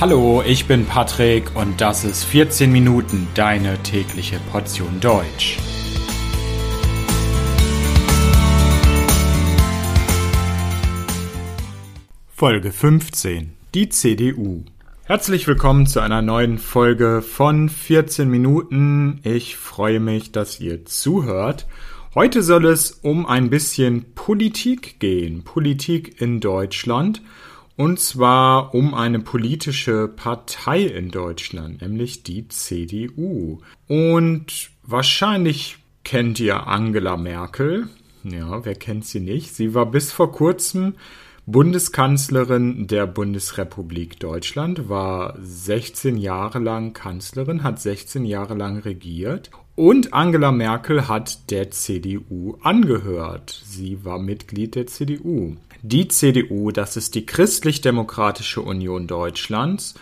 Hallo, ich bin Patrick und das ist 14 Minuten deine tägliche Portion Deutsch. Folge 15. Die CDU. Herzlich willkommen zu einer neuen Folge von 14 Minuten. Ich freue mich, dass ihr zuhört. Heute soll es um ein bisschen Politik gehen. Politik in Deutschland. Und zwar um eine politische Partei in Deutschland, nämlich die CDU. Und wahrscheinlich kennt ihr Angela Merkel. Ja, wer kennt sie nicht? Sie war bis vor kurzem Bundeskanzlerin der Bundesrepublik Deutschland, war 16 Jahre lang Kanzlerin, hat 16 Jahre lang regiert und Angela Merkel hat der CDU angehört. Sie war Mitglied der CDU. Die CDU, das ist die Christlich-Demokratische Union Deutschlands.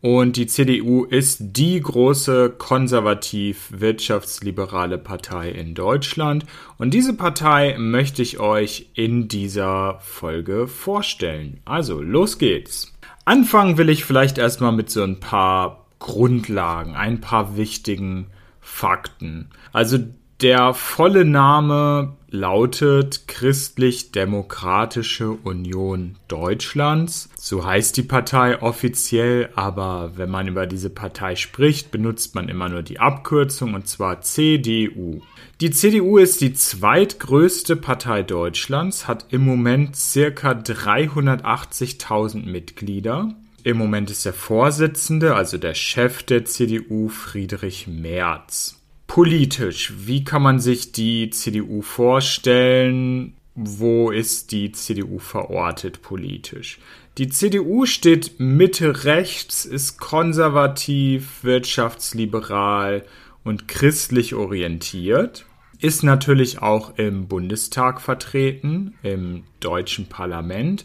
Und die CDU ist die große konservativ-wirtschaftsliberale Partei in Deutschland. Und diese Partei möchte ich euch in dieser Folge vorstellen. Also, los geht's. Anfangen will ich vielleicht erstmal mit so ein paar Grundlagen, ein paar wichtigen Fakten. Also der volle Name lautet Christlich-Demokratische Union Deutschlands. So heißt die Partei offiziell, aber wenn man über diese Partei spricht, benutzt man immer nur die Abkürzung und zwar CDU. Die CDU ist die zweitgrößte Partei Deutschlands, hat im Moment circa 380.000 Mitglieder. Im Moment ist der Vorsitzende, also der Chef der CDU, Friedrich Merz. Politisch, wie kann man sich die CDU vorstellen? Wo ist die CDU verortet politisch? Die CDU steht Mitte rechts, ist konservativ, wirtschaftsliberal und christlich orientiert, ist natürlich auch im Bundestag vertreten, im deutschen Parlament,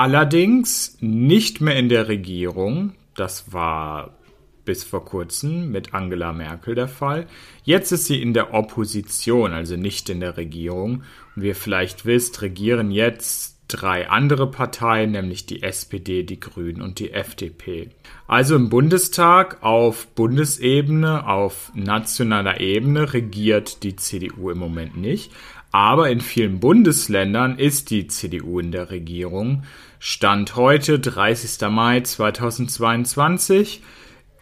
Allerdings nicht mehr in der Regierung. Das war bis vor kurzem mit Angela Merkel der Fall. Jetzt ist sie in der Opposition, also nicht in der Regierung. Und wie ihr vielleicht wisst, regieren jetzt drei andere Parteien, nämlich die SPD, die Grünen und die FDP. Also im Bundestag auf Bundesebene, auf nationaler Ebene regiert die CDU im Moment nicht. Aber in vielen Bundesländern ist die CDU in der Regierung. Stand heute, 30. Mai 2022,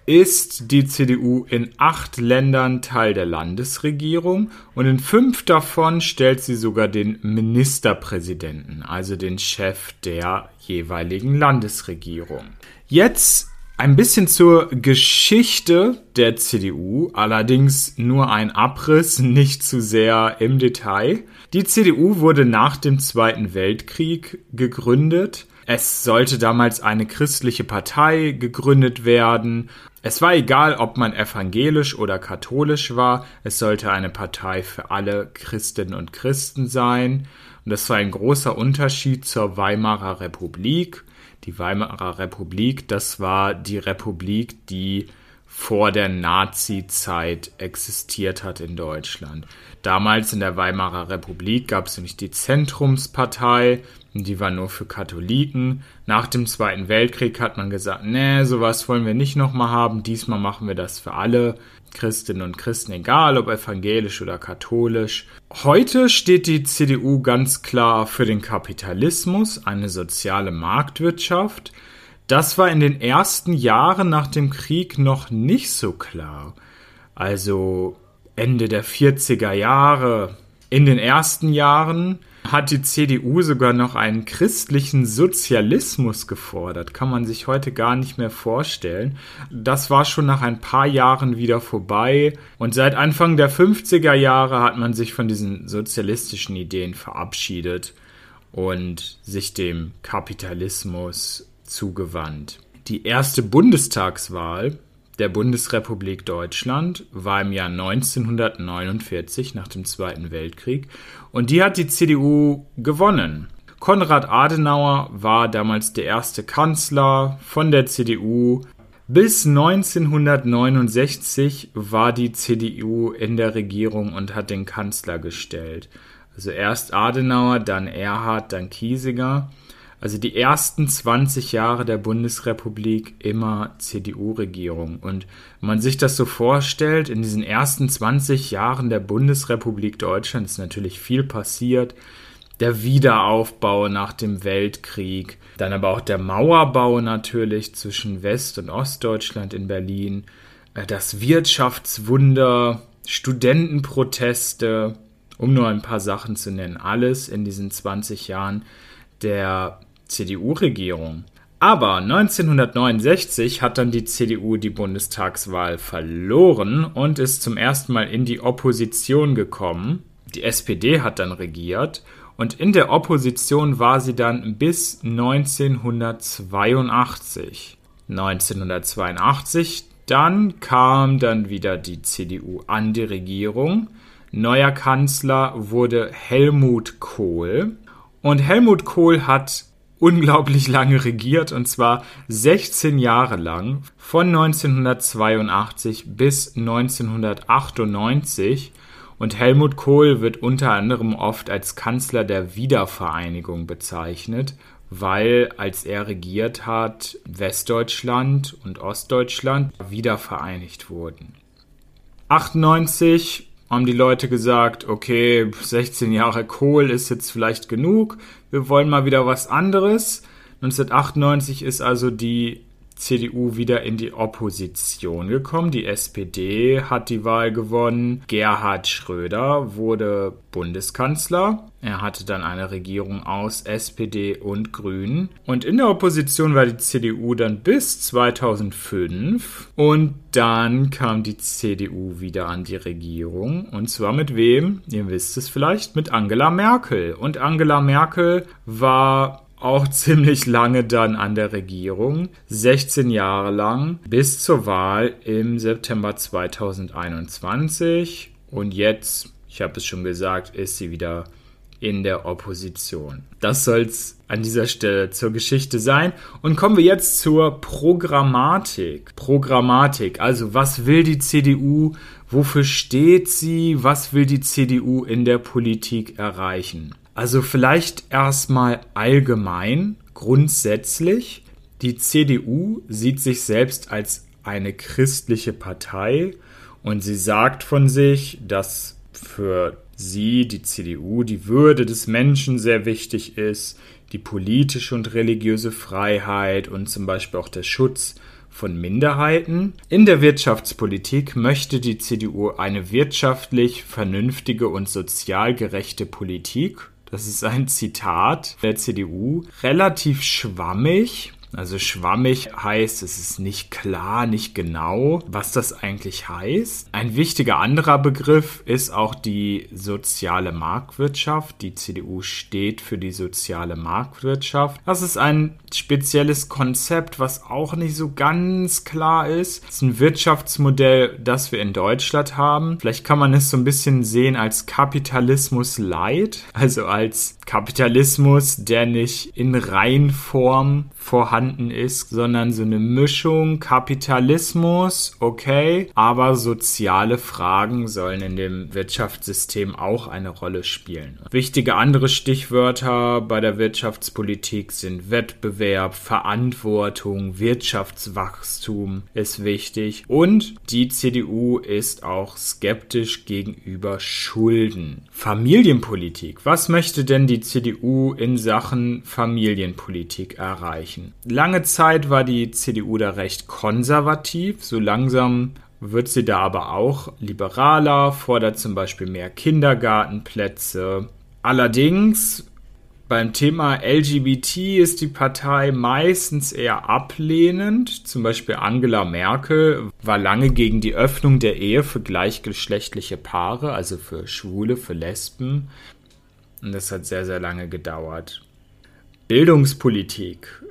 ist die CDU in acht Ländern Teil der Landesregierung und in fünf davon stellt sie sogar den Ministerpräsidenten, also den Chef der jeweiligen Landesregierung. Jetzt ein bisschen zur Geschichte der CDU, allerdings nur ein Abriss, nicht zu sehr im Detail. Die CDU wurde nach dem Zweiten Weltkrieg gegründet. Es sollte damals eine christliche Partei gegründet werden. Es war egal, ob man evangelisch oder katholisch war. Es sollte eine Partei für alle Christinnen und Christen sein. Und das war ein großer Unterschied zur Weimarer Republik die Weimarer Republik, das war die Republik, die vor der Nazi-Zeit existiert hat in Deutschland. Damals in der Weimarer Republik gab es nämlich die Zentrumspartei, die war nur für Katholiken. Nach dem Zweiten Weltkrieg hat man gesagt, nee, sowas wollen wir nicht nochmal haben, diesmal machen wir das für alle Christinnen und Christen, egal ob evangelisch oder katholisch. Heute steht die CDU ganz klar für den Kapitalismus, eine soziale Marktwirtschaft. Das war in den ersten Jahren nach dem Krieg noch nicht so klar. Also Ende der 40er Jahre. In den ersten Jahren hat die CDU sogar noch einen christlichen Sozialismus gefordert. Kann man sich heute gar nicht mehr vorstellen. Das war schon nach ein paar Jahren wieder vorbei. Und seit Anfang der 50er Jahre hat man sich von diesen sozialistischen Ideen verabschiedet und sich dem Kapitalismus zugewandt. Die erste Bundestagswahl der Bundesrepublik Deutschland war im Jahr 1949 nach dem Zweiten Weltkrieg und die hat die CDU gewonnen. Konrad Adenauer war damals der erste Kanzler von der CDU. Bis 1969 war die CDU in der Regierung und hat den Kanzler gestellt. Also erst Adenauer, dann Erhard, dann Kiesinger. Also die ersten 20 Jahre der Bundesrepublik immer CDU-Regierung. Und wenn man sich das so vorstellt, in diesen ersten 20 Jahren der Bundesrepublik Deutschland ist natürlich viel passiert. Der Wiederaufbau nach dem Weltkrieg, dann aber auch der Mauerbau natürlich zwischen West- und Ostdeutschland in Berlin, äh, das Wirtschaftswunder, Studentenproteste, um nur ein paar Sachen zu nennen. Alles in diesen 20 Jahren der CDU-Regierung. Aber 1969 hat dann die CDU die Bundestagswahl verloren und ist zum ersten Mal in die Opposition gekommen. Die SPD hat dann regiert und in der Opposition war sie dann bis 1982. 1982 dann kam dann wieder die CDU an die Regierung. Neuer Kanzler wurde Helmut Kohl. Und Helmut Kohl hat unglaublich lange regiert und zwar 16 Jahre lang von 1982 bis 1998 und Helmut Kohl wird unter anderem oft als Kanzler der Wiedervereinigung bezeichnet, weil als er regiert hat, Westdeutschland und Ostdeutschland wiedervereinigt wurden. 98 haben die Leute gesagt, okay, 16 Jahre Kohl ist jetzt vielleicht genug, wir wollen mal wieder was anderes. 1998 ist also die CDU wieder in die Opposition gekommen. Die SPD hat die Wahl gewonnen. Gerhard Schröder wurde Bundeskanzler. Er hatte dann eine Regierung aus SPD und Grünen. Und in der Opposition war die CDU dann bis 2005. Und dann kam die CDU wieder an die Regierung. Und zwar mit wem? Ihr wisst es vielleicht, mit Angela Merkel. Und Angela Merkel war auch ziemlich lange dann an der Regierung, 16 Jahre lang, bis zur Wahl im September 2021. Und jetzt, ich habe es schon gesagt, ist sie wieder in der Opposition. Das soll es an dieser Stelle zur Geschichte sein. Und kommen wir jetzt zur Programmatik. Programmatik, also was will die CDU, wofür steht sie, was will die CDU in der Politik erreichen? Also vielleicht erstmal allgemein, grundsätzlich. Die CDU sieht sich selbst als eine christliche Partei und sie sagt von sich, dass für sie, die CDU, die Würde des Menschen sehr wichtig ist, die politische und religiöse Freiheit und zum Beispiel auch der Schutz von Minderheiten. In der Wirtschaftspolitik möchte die CDU eine wirtschaftlich vernünftige und sozial gerechte Politik das ist ein Zitat der CDU. Relativ schwammig, also schwammig heißt, es ist nicht klar, nicht genau, was das eigentlich heißt. Ein wichtiger anderer Begriff ist auch die soziale Marktwirtschaft. Die CDU steht für die soziale Marktwirtschaft. Das ist ein spezielles Konzept, was auch nicht so ganz klar ist. Es ist ein Wirtschaftsmodell, das wir in Deutschland haben. Vielleicht kann man es so ein bisschen sehen als Kapitalismus light, also als Kapitalismus, der nicht in Reinform vorhanden ist, sondern so eine Mischung Kapitalismus, okay, aber soziale Fragen sollen in dem Wirtschaftssystem auch eine Rolle spielen. Wichtige andere Stichwörter bei der Wirtschaftspolitik sind Wettbewerb, Verantwortung, Wirtschaftswachstum ist wichtig und die CDU ist auch skeptisch gegenüber Schulden. Familienpolitik. Was möchte denn die CDU in Sachen Familienpolitik erreichen? Lange Zeit war die CDU da recht konservativ, so langsam wird sie da aber auch liberaler, fordert zum Beispiel mehr Kindergartenplätze. Allerdings beim Thema LGBT ist die Partei meistens eher ablehnend. Zum Beispiel Angela Merkel war lange gegen die Öffnung der Ehe für gleichgeschlechtliche Paare, also für Schwule, für Lesben. Und das hat sehr, sehr lange gedauert. Bildungspolitik.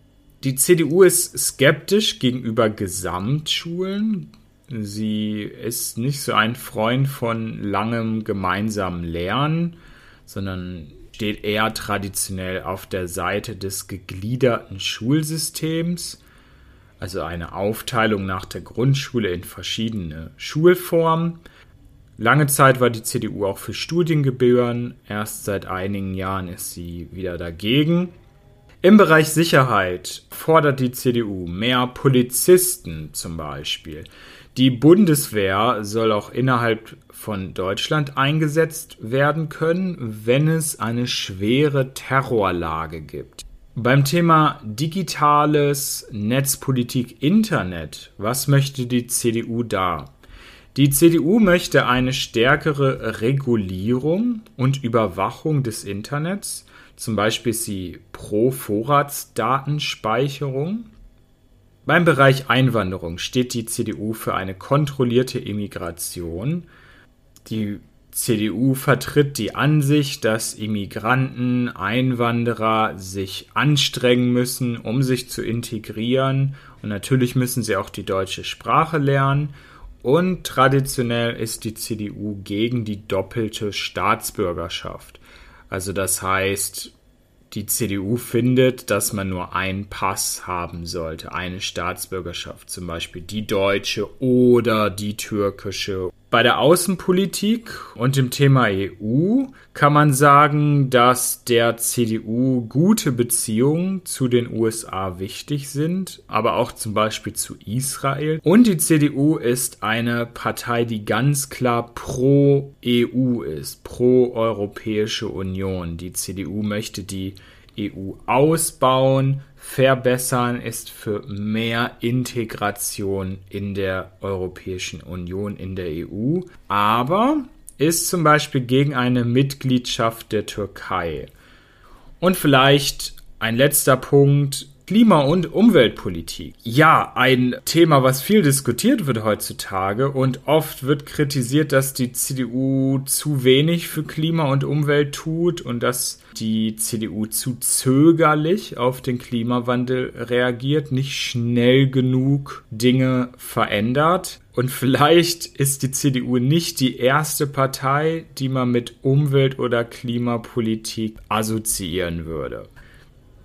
Die CDU ist skeptisch gegenüber Gesamtschulen. Sie ist nicht so ein Freund von langem gemeinsamen Lernen, sondern steht eher traditionell auf der Seite des gegliederten Schulsystems, also eine Aufteilung nach der Grundschule in verschiedene Schulformen. Lange Zeit war die CDU auch für Studiengebühren, erst seit einigen Jahren ist sie wieder dagegen. Im Bereich Sicherheit fordert die CDU mehr Polizisten zum Beispiel. Die Bundeswehr soll auch innerhalb von Deutschland eingesetzt werden können, wenn es eine schwere Terrorlage gibt. Beim Thema digitales Netzpolitik Internet, was möchte die CDU da? Die CDU möchte eine stärkere Regulierung und Überwachung des Internets. Zum Beispiel ist sie pro Vorratsdatenspeicherung. Beim Bereich Einwanderung steht die CDU für eine kontrollierte Immigration. Die CDU vertritt die Ansicht, dass Immigranten, Einwanderer sich anstrengen müssen, um sich zu integrieren. Und natürlich müssen sie auch die deutsche Sprache lernen. Und traditionell ist die CDU gegen die doppelte Staatsbürgerschaft. Also das heißt, die CDU findet, dass man nur einen Pass haben sollte, eine Staatsbürgerschaft, zum Beispiel die deutsche oder die türkische. Bei der Außenpolitik und dem Thema EU kann man sagen, dass der CDU gute Beziehungen zu den USA wichtig sind, aber auch zum Beispiel zu Israel. Und die CDU ist eine Partei, die ganz klar pro EU ist, pro Europäische Union. Die CDU möchte die EU ausbauen, verbessern, ist für mehr Integration in der Europäischen Union, in der EU, aber ist zum Beispiel gegen eine Mitgliedschaft der Türkei. Und vielleicht ein letzter Punkt, Klima- und Umweltpolitik. Ja, ein Thema, was viel diskutiert wird heutzutage und oft wird kritisiert, dass die CDU zu wenig für Klima und Umwelt tut und dass die CDU zu zögerlich auf den Klimawandel reagiert, nicht schnell genug Dinge verändert. Und vielleicht ist die CDU nicht die erste Partei, die man mit Umwelt- oder Klimapolitik assoziieren würde.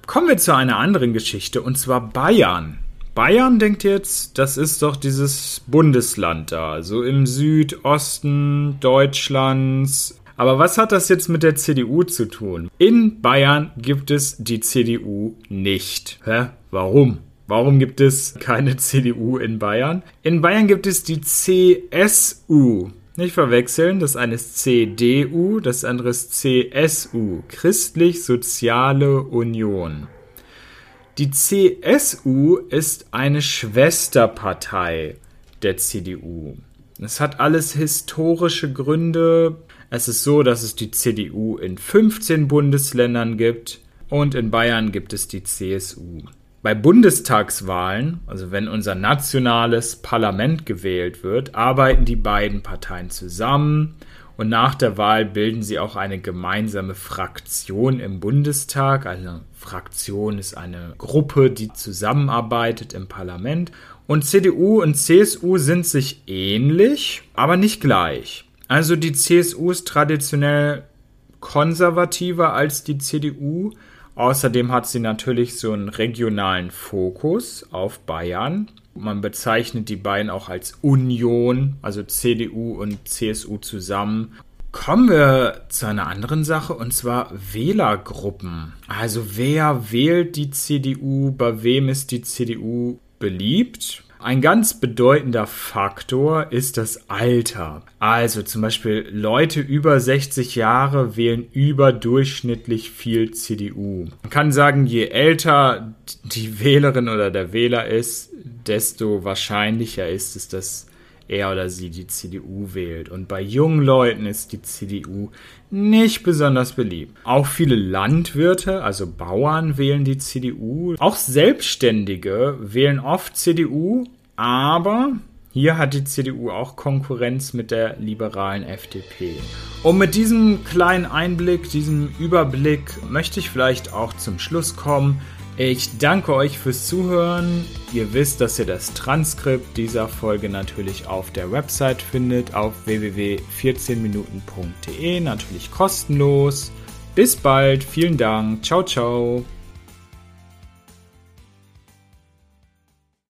Kommen wir zu einer anderen Geschichte und zwar Bayern. Bayern denkt jetzt, das ist doch dieses Bundesland da, so im Südosten Deutschlands. Aber was hat das jetzt mit der CDU zu tun? In Bayern gibt es die CDU nicht. Hä? Warum? Warum gibt es keine CDU in Bayern? In Bayern gibt es die CSU. Nicht verwechseln, das eine ist CDU, das andere ist CSU, Christlich-Soziale Union. Die CSU ist eine Schwesterpartei der CDU. Es hat alles historische Gründe. Es ist so, dass es die CDU in 15 Bundesländern gibt und in Bayern gibt es die CSU. Bei Bundestagswahlen, also wenn unser nationales Parlament gewählt wird, arbeiten die beiden Parteien zusammen und nach der Wahl bilden sie auch eine gemeinsame Fraktion im Bundestag. Also Fraktion ist eine Gruppe, die zusammenarbeitet im Parlament. Und CDU und CSU sind sich ähnlich, aber nicht gleich. Also die CSU ist traditionell konservativer als die CDU Außerdem hat sie natürlich so einen regionalen Fokus auf Bayern. Man bezeichnet die beiden auch als Union, also CDU und CSU zusammen. Kommen wir zu einer anderen Sache und zwar Wählergruppen. Also wer wählt die CDU, bei wem ist die CDU beliebt? Ein ganz bedeutender Faktor ist das Alter. Also zum Beispiel Leute über 60 Jahre wählen überdurchschnittlich viel CDU. Man kann sagen, je älter die Wählerin oder der Wähler ist, desto wahrscheinlicher ist es, dass er oder sie die CDU wählt. Und bei jungen Leuten ist die CDU nicht besonders beliebt. Auch viele Landwirte, also Bauern, wählen die CDU. Auch Selbstständige wählen oft CDU, aber hier hat die CDU auch Konkurrenz mit der liberalen FDP. Und mit diesem kleinen Einblick, diesem Überblick möchte ich vielleicht auch zum Schluss kommen. Ich danke euch fürs Zuhören. Ihr wisst, dass ihr das Transkript dieser Folge natürlich auf der Website findet, auf www.14minuten.de, natürlich kostenlos. Bis bald, vielen Dank, ciao, ciao.